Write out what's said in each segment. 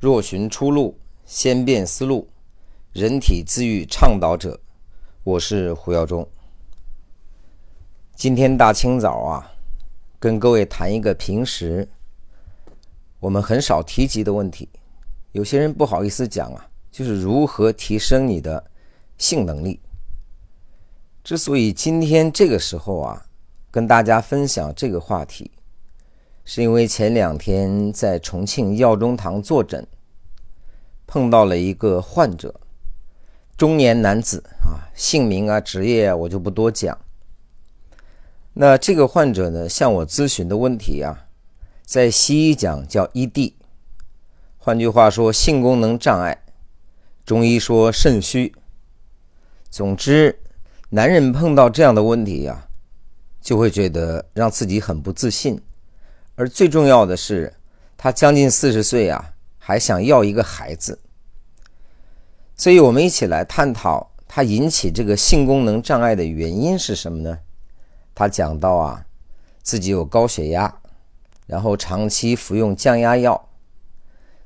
若寻出路，先变思路，人体自愈倡导者，我是胡耀中。今天大清早啊，跟各位谈一个平时我们很少提及的问题，有些人不好意思讲啊，就是如何提升你的性能力。之所以今天这个时候啊，跟大家分享这个话题。是因为前两天在重庆药中堂坐诊，碰到了一个患者，中年男子啊，姓名啊、职业啊，我就不多讲。那这个患者呢，向我咨询的问题啊，在西医讲叫 ED，换句话说，性功能障碍；中医说肾虚。总之，男人碰到这样的问题呀，就会觉得让自己很不自信。而最重要的是，他将近四十岁啊，还想要一个孩子。所以，我们一起来探讨他引起这个性功能障碍的原因是什么呢？他讲到啊，自己有高血压，然后长期服用降压药。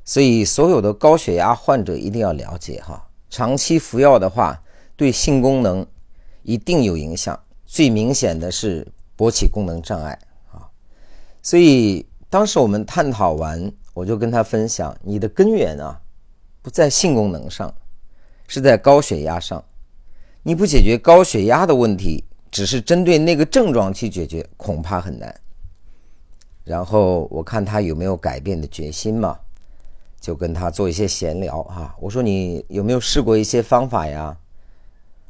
所以，所有的高血压患者一定要了解哈，长期服药的话，对性功能一定有影响。最明显的是勃起功能障碍。所以当时我们探讨完，我就跟他分享：你的根源啊，不在性功能上，是在高血压上。你不解决高血压的问题，只是针对那个症状去解决，恐怕很难。然后我看他有没有改变的决心嘛，就跟他做一些闲聊哈。我说你有没有试过一些方法呀？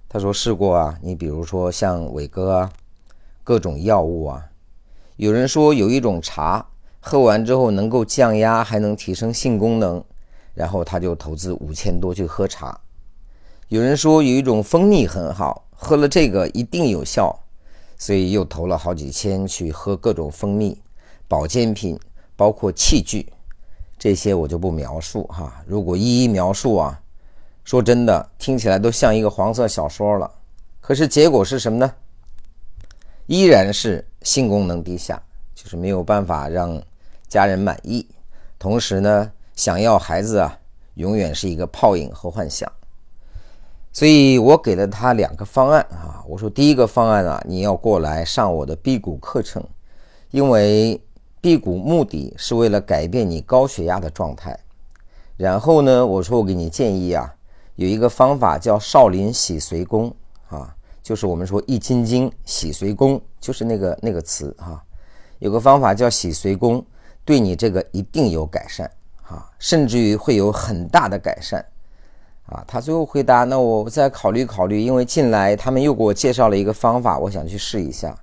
他说试过啊。你比如说像伟哥啊，各种药物啊。有人说有一种茶喝完之后能够降压，还能提升性功能，然后他就投资五千多去喝茶。有人说有一种蜂蜜很好，喝了这个一定有效，所以又投了好几千去喝各种蜂蜜保健品，包括器具，这些我就不描述哈。如果一一描述啊，说真的听起来都像一个黄色小说了。可是结果是什么呢？依然是性功能低下，就是没有办法让家人满意。同时呢，想要孩子啊，永远是一个泡影和幻想。所以我给了他两个方案啊，我说第一个方案啊，你要过来上我的辟谷课程，因为辟谷目的是为了改变你高血压的状态。然后呢，我说我给你建议啊，有一个方法叫少林洗髓功啊。就是我们说易筋经洗髓功，就是那个那个词哈，有个方法叫洗髓功，对你这个一定有改善啊，甚至于会有很大的改善啊。他最后回答：“那我再考虑考虑，因为进来他们又给我介绍了一个方法，我想去试一下。”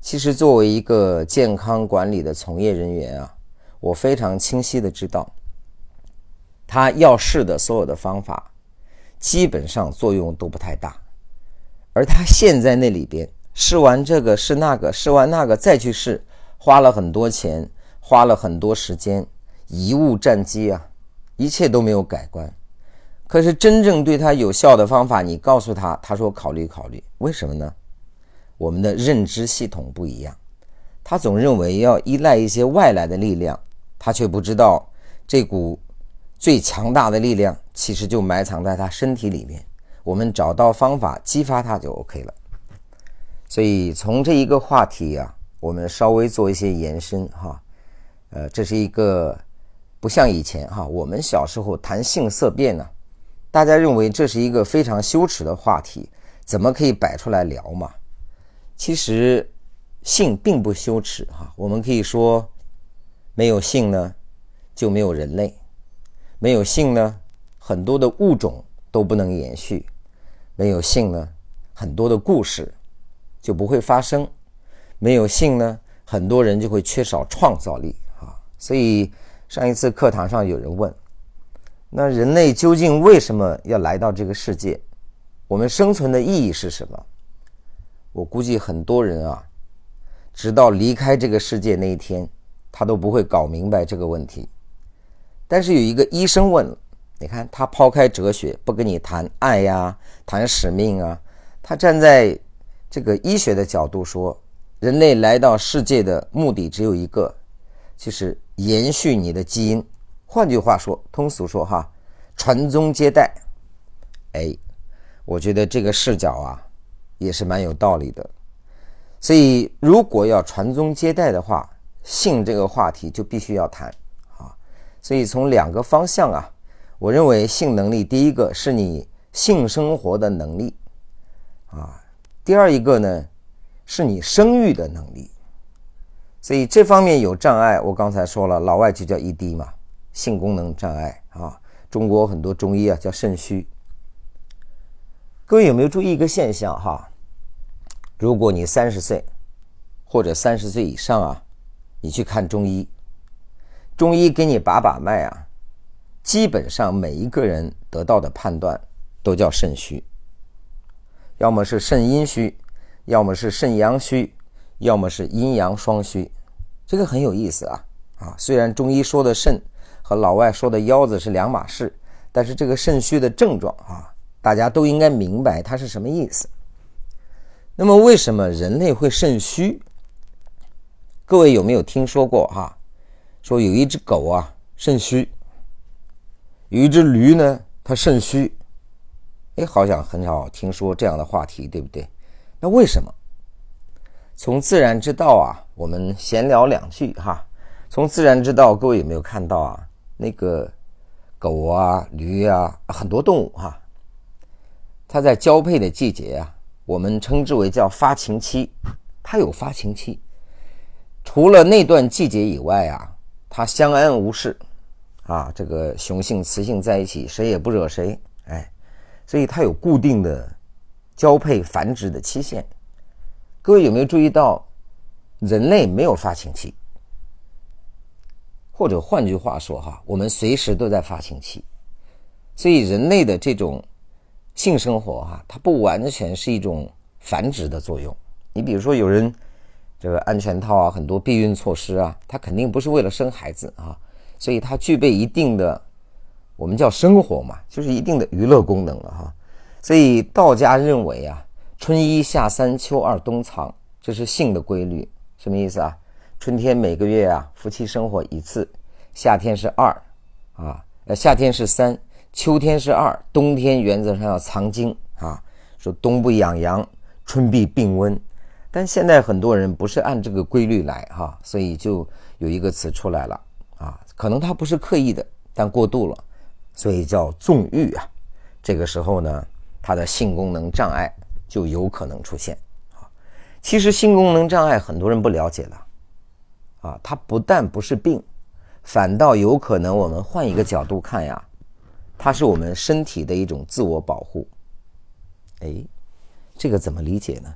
其实作为一个健康管理的从业人员啊，我非常清晰的知道，他要试的所有的方法，基本上作用都不太大。而他现在那里边试完这个试那个试完那个再去试，花了很多钱，花了很多时间，贻误战机啊，一切都没有改观。可是真正对他有效的方法，你告诉他，他说考虑考虑。为什么呢？我们的认知系统不一样，他总认为要依赖一些外来的力量，他却不知道这股最强大的力量其实就埋藏在他身体里面。我们找到方法激发它就 OK 了，所以从这一个话题啊，我们稍微做一些延伸哈，呃，这是一个不像以前哈，我们小时候谈性色变呢，大家认为这是一个非常羞耻的话题，怎么可以摆出来聊嘛？其实性并不羞耻哈，我们可以说，没有性呢就没有人类，没有性呢很多的物种都不能延续。没有性呢，很多的故事就不会发生；没有性呢，很多人就会缺少创造力啊。所以上一次课堂上有人问：那人类究竟为什么要来到这个世界？我们生存的意义是什么？我估计很多人啊，直到离开这个世界那一天，他都不会搞明白这个问题。但是有一个医生问了。你看，他抛开哲学，不跟你谈爱呀，谈使命啊。他站在这个医学的角度说，人类来到世界的目的只有一个，就是延续你的基因，换句话说，通俗说哈，传宗接代。哎，我觉得这个视角啊，也是蛮有道理的。所以，如果要传宗接代的话，性这个话题就必须要谈啊。所以，从两个方向啊，我认为性能力，第一个是你性生活的能力啊，第二一个呢，是你生育的能力。所以这方面有障碍，我刚才说了，老外就叫 ED 嘛，性功能障碍啊。中国很多中医啊叫肾虚。各位有没有注意一个现象哈？如果你三十岁或者三十岁以上啊，你去看中医，中医给你把把脉啊，基本上每一个人得到的判断都叫肾虚，要么是肾阴虚，要么是肾阳虚，要么是阴阳双虚。这个很有意思啊啊！虽然中医说的肾和老外说的腰子是两码事，但是这个肾虚的症状啊，大家都应该明白它是什么意思。那么，为什么人类会肾虚？各位有没有听说过哈？说有一只狗啊肾虚，有一只驴呢它肾虚，哎，好像很少听说这样的话题，对不对？那为什么？从自然之道啊，我们闲聊两句哈。从自然之道，各位有没有看到啊？那个狗啊、驴啊，很多动物哈，它在交配的季节啊，我们称之为叫发情期，它有发情期。除了那段季节以外啊，它相安无事啊，这个雄性雌性在一起，谁也不惹谁，哎，所以它有固定的交配繁殖的期限。各位有没有注意到，人类没有发情期，或者换句话说哈，我们随时都在发情期，所以人类的这种性生活哈，它不完全是一种繁殖的作用。你比如说，有人这个安全套啊，很多避孕措施啊，它肯定不是为了生孩子啊，所以它具备一定的我们叫生活嘛，就是一定的娱乐功能了哈。所以道家认为啊。春一夏三秋二冬藏，这是性的规律，什么意思啊？春天每个月啊，夫妻生活一次；夏天是二，啊，呃，夏天是三，秋天是二，冬天原则上要藏精啊。说冬不养阳，春必病温。但现在很多人不是按这个规律来哈，所以就有一个词出来了，可能他不是刻意的，但过度了，所以叫纵欲啊。这个时候呢，他的性功能障碍。就有可能出现啊！其实性功能障碍很多人不了解了啊，它不但不是病，反倒有可能我们换一个角度看呀，它是我们身体的一种自我保护。哎，这个怎么理解呢？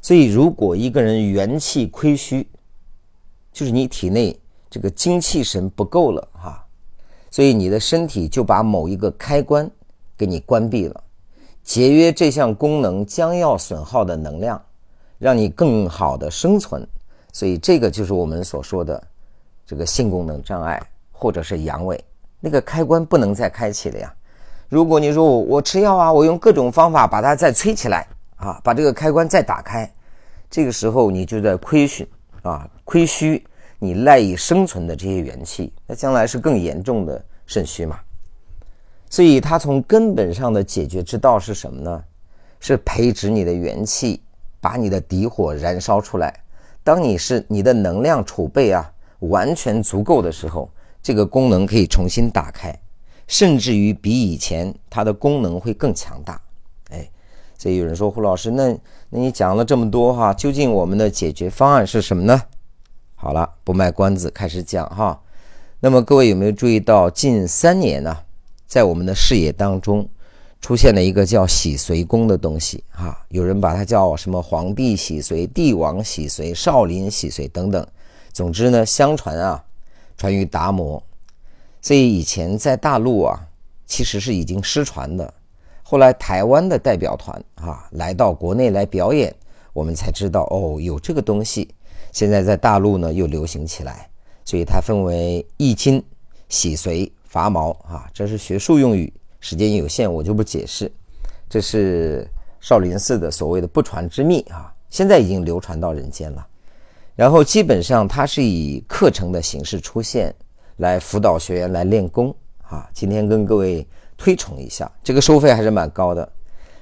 所以如果一个人元气亏虚，就是你体内这个精气神不够了哈，所以你的身体就把某一个开关给你关闭了。节约这项功能将要损耗的能量，让你更好的生存，所以这个就是我们所说的这个性功能障碍或者是阳痿，那个开关不能再开启了呀。如果你说我我吃药啊，我用各种方法把它再催起来啊，把这个开关再打开，这个时候你就在亏损啊，亏虚你赖以生存的这些元气，那将来是更严重的肾虚嘛。所以，它从根本上的解决之道是什么呢？是培植你的元气，把你的底火燃烧出来。当你是你的能量储备啊完全足够的时候，这个功能可以重新打开，甚至于比以前它的功能会更强大。哎，所以有人说胡老师，那那你讲了这么多哈，究竟我们的解决方案是什么呢？好了，不卖关子，开始讲哈。那么各位有没有注意到近三年呢？在我们的视野当中，出现了一个叫洗髓功的东西啊，有人把它叫什么皇帝洗髓、帝王洗髓、少林洗髓等等。总之呢，相传啊，传于达摩。所以以前在大陆啊，其实是已经失传的。后来台湾的代表团啊，来到国内来表演，我们才知道哦，有这个东西。现在在大陆呢，又流行起来。所以它分为易筋、洗髓。拔毛啊，这是学术用语，时间有限，我就不解释。这是少林寺的所谓的不传之秘啊，现在已经流传到人间了。然后基本上它是以课程的形式出现，来辅导学员来练功啊。今天跟各位推崇一下，这个收费还是蛮高的。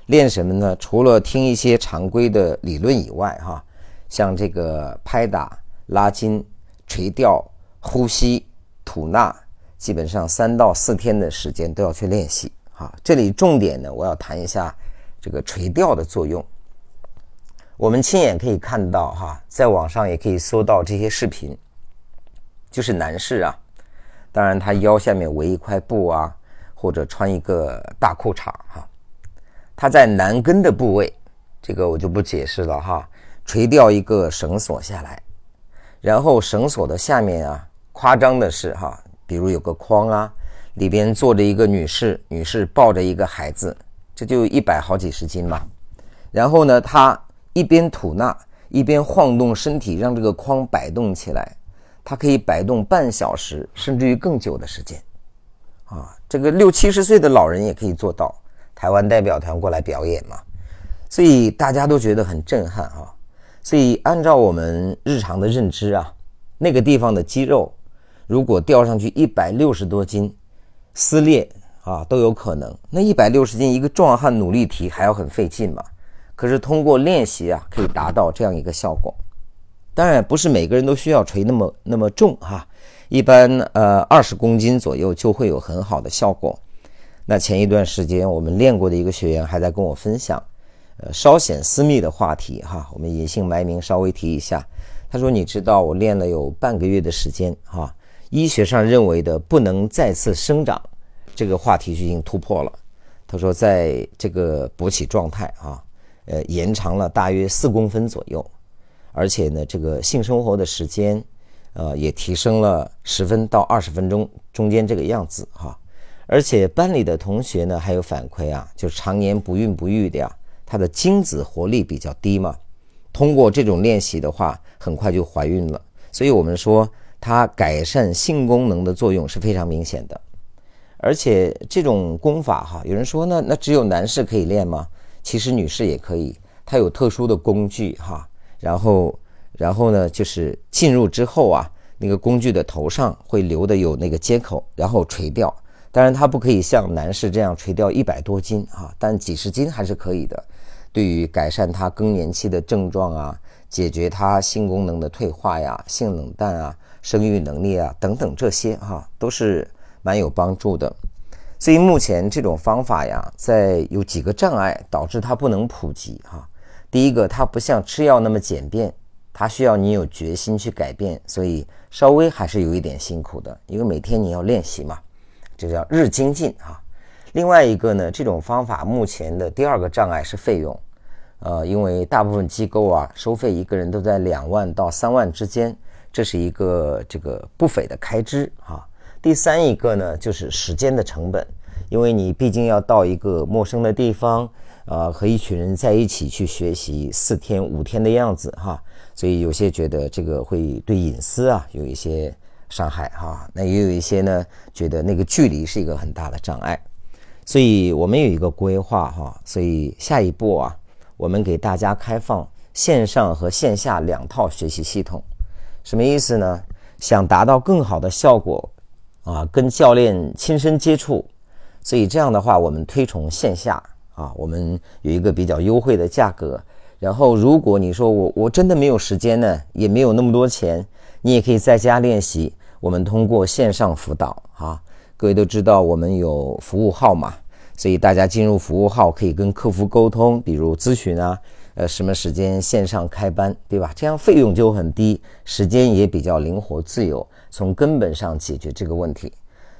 练什么呢？除了听一些常规的理论以外，哈，像这个拍打、拉筋、垂钓、呼吸、吐纳，基本上三到四天的时间都要去练习。哈，这里重点呢，我要谈一下这个垂钓的作用。我们亲眼可以看到，哈，在网上也可以搜到这些视频，就是男士啊，当然他腰下面围一块布啊，或者穿一个大裤衩，哈。他在男根的部位，这个我就不解释了哈。垂钓一个绳索下来，然后绳索的下面啊，夸张的是哈，比如有个筐啊，里边坐着一个女士，女士抱着一个孩子，这就一百好几十斤嘛。然后呢，他一边吐纳，一边晃动身体，让这个筐摆动起来，它可以摆动半小时，甚至于更久的时间。啊，这个六七十岁的老人也可以做到。台湾代表团过来表演嘛，所以大家都觉得很震撼啊。所以按照我们日常的认知啊，那个地方的肌肉如果吊上去一百六十多斤，撕裂啊都有可能。那一百六十斤一个壮汉努力提还要很费劲嘛。可是通过练习啊，可以达到这样一个效果。当然不是每个人都需要锤那么那么重哈，一般呃二十公斤左右就会有很好的效果。那前一段时间我们练过的一个学员还在跟我分享，呃，稍显私密的话题哈，我们隐姓埋名稍微提一下。他说：“你知道我练了有半个月的时间哈，医学上认为的不能再次生长，这个话题就已经突破了。他说，在这个勃起状态啊，呃，延长了大约四公分左右，而且呢，这个性生活的时间，呃，也提升了十分到二十分钟中间这个样子哈。”而且班里的同学呢，还有反馈啊，就常年不孕不育的呀，她的精子活力比较低嘛。通过这种练习的话，很快就怀孕了。所以我们说，它改善性功能的作用是非常明显的。而且这种功法哈，有人说那那只有男士可以练吗？其实女士也可以，它有特殊的工具哈。然后然后呢，就是进入之后啊，那个工具的头上会留的有那个接口，然后垂钓。当然，它不可以像男士这样垂钓一百多斤啊，但几十斤还是可以的。对于改善他更年期的症状啊，解决他性功能的退化呀、性冷淡啊、生育能力啊等等这些哈，都是蛮有帮助的。所以目前这种方法呀，在有几个障碍导致它不能普及哈。第一个，它不像吃药那么简便，它需要你有决心去改变，所以稍微还是有一点辛苦的，因为每天你要练习嘛。这叫日精进啊。另外一个呢，这种方法目前的第二个障碍是费用，呃，因为大部分机构啊收费一个人都在两万到三万之间，这是一个这个不菲的开支啊。第三一个呢，就是时间的成本，因为你毕竟要到一个陌生的地方，啊，和一群人在一起去学习四天五天的样子哈，所以有些觉得这个会对隐私啊有一些。伤害哈，那也有一些呢，觉得那个距离是一个很大的障碍，所以我们有一个规划哈，所以下一步啊，我们给大家开放线上和线下两套学习系统，什么意思呢？想达到更好的效果啊，跟教练亲身接触，所以这样的话，我们推崇线下啊，我们有一个比较优惠的价格，然后如果你说我我真的没有时间呢，也没有那么多钱。你也可以在家练习。我们通过线上辅导，哈，各位都知道我们有服务号码，所以大家进入服务号可以跟客服沟通，比如咨询啊，呃，什么时间线上开班，对吧？这样费用就很低，时间也比较灵活自由，从根本上解决这个问题。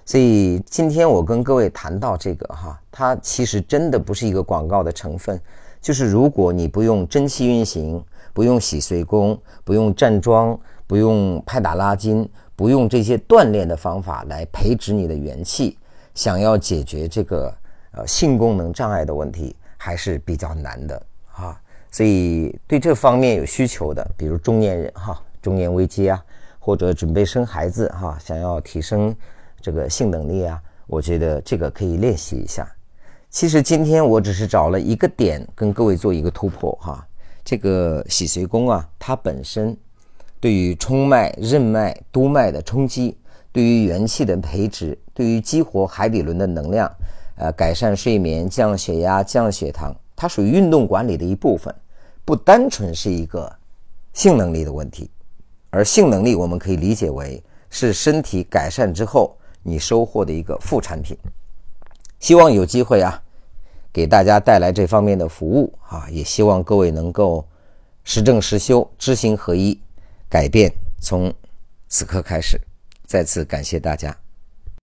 所以今天我跟各位谈到这个哈，它其实真的不是一个广告的成分，就是如果你不用真气运行，不用洗髓功，不用站桩。不用拍打拉筋，不用这些锻炼的方法来培植你的元气，想要解决这个呃性功能障碍的问题还是比较难的啊。所以对这方面有需求的，比如中年人哈，中年危机啊，或者准备生孩子哈，想要提升这个性能力啊，我觉得这个可以练习一下。其实今天我只是找了一个点跟各位做一个突破哈，这个洗髓功啊，它本身。对于冲脉、任脉、督脉的冲击，对于元气的培植，对于激活海底轮的能量，呃，改善睡眠、降血压、降血糖，它属于运动管理的一部分，不单纯是一个性能力的问题。而性能力，我们可以理解为是身体改善之后你收获的一个副产品。希望有机会啊，给大家带来这方面的服务啊，也希望各位能够实证实修，知行合一，改变从此刻开始。再次感谢大家。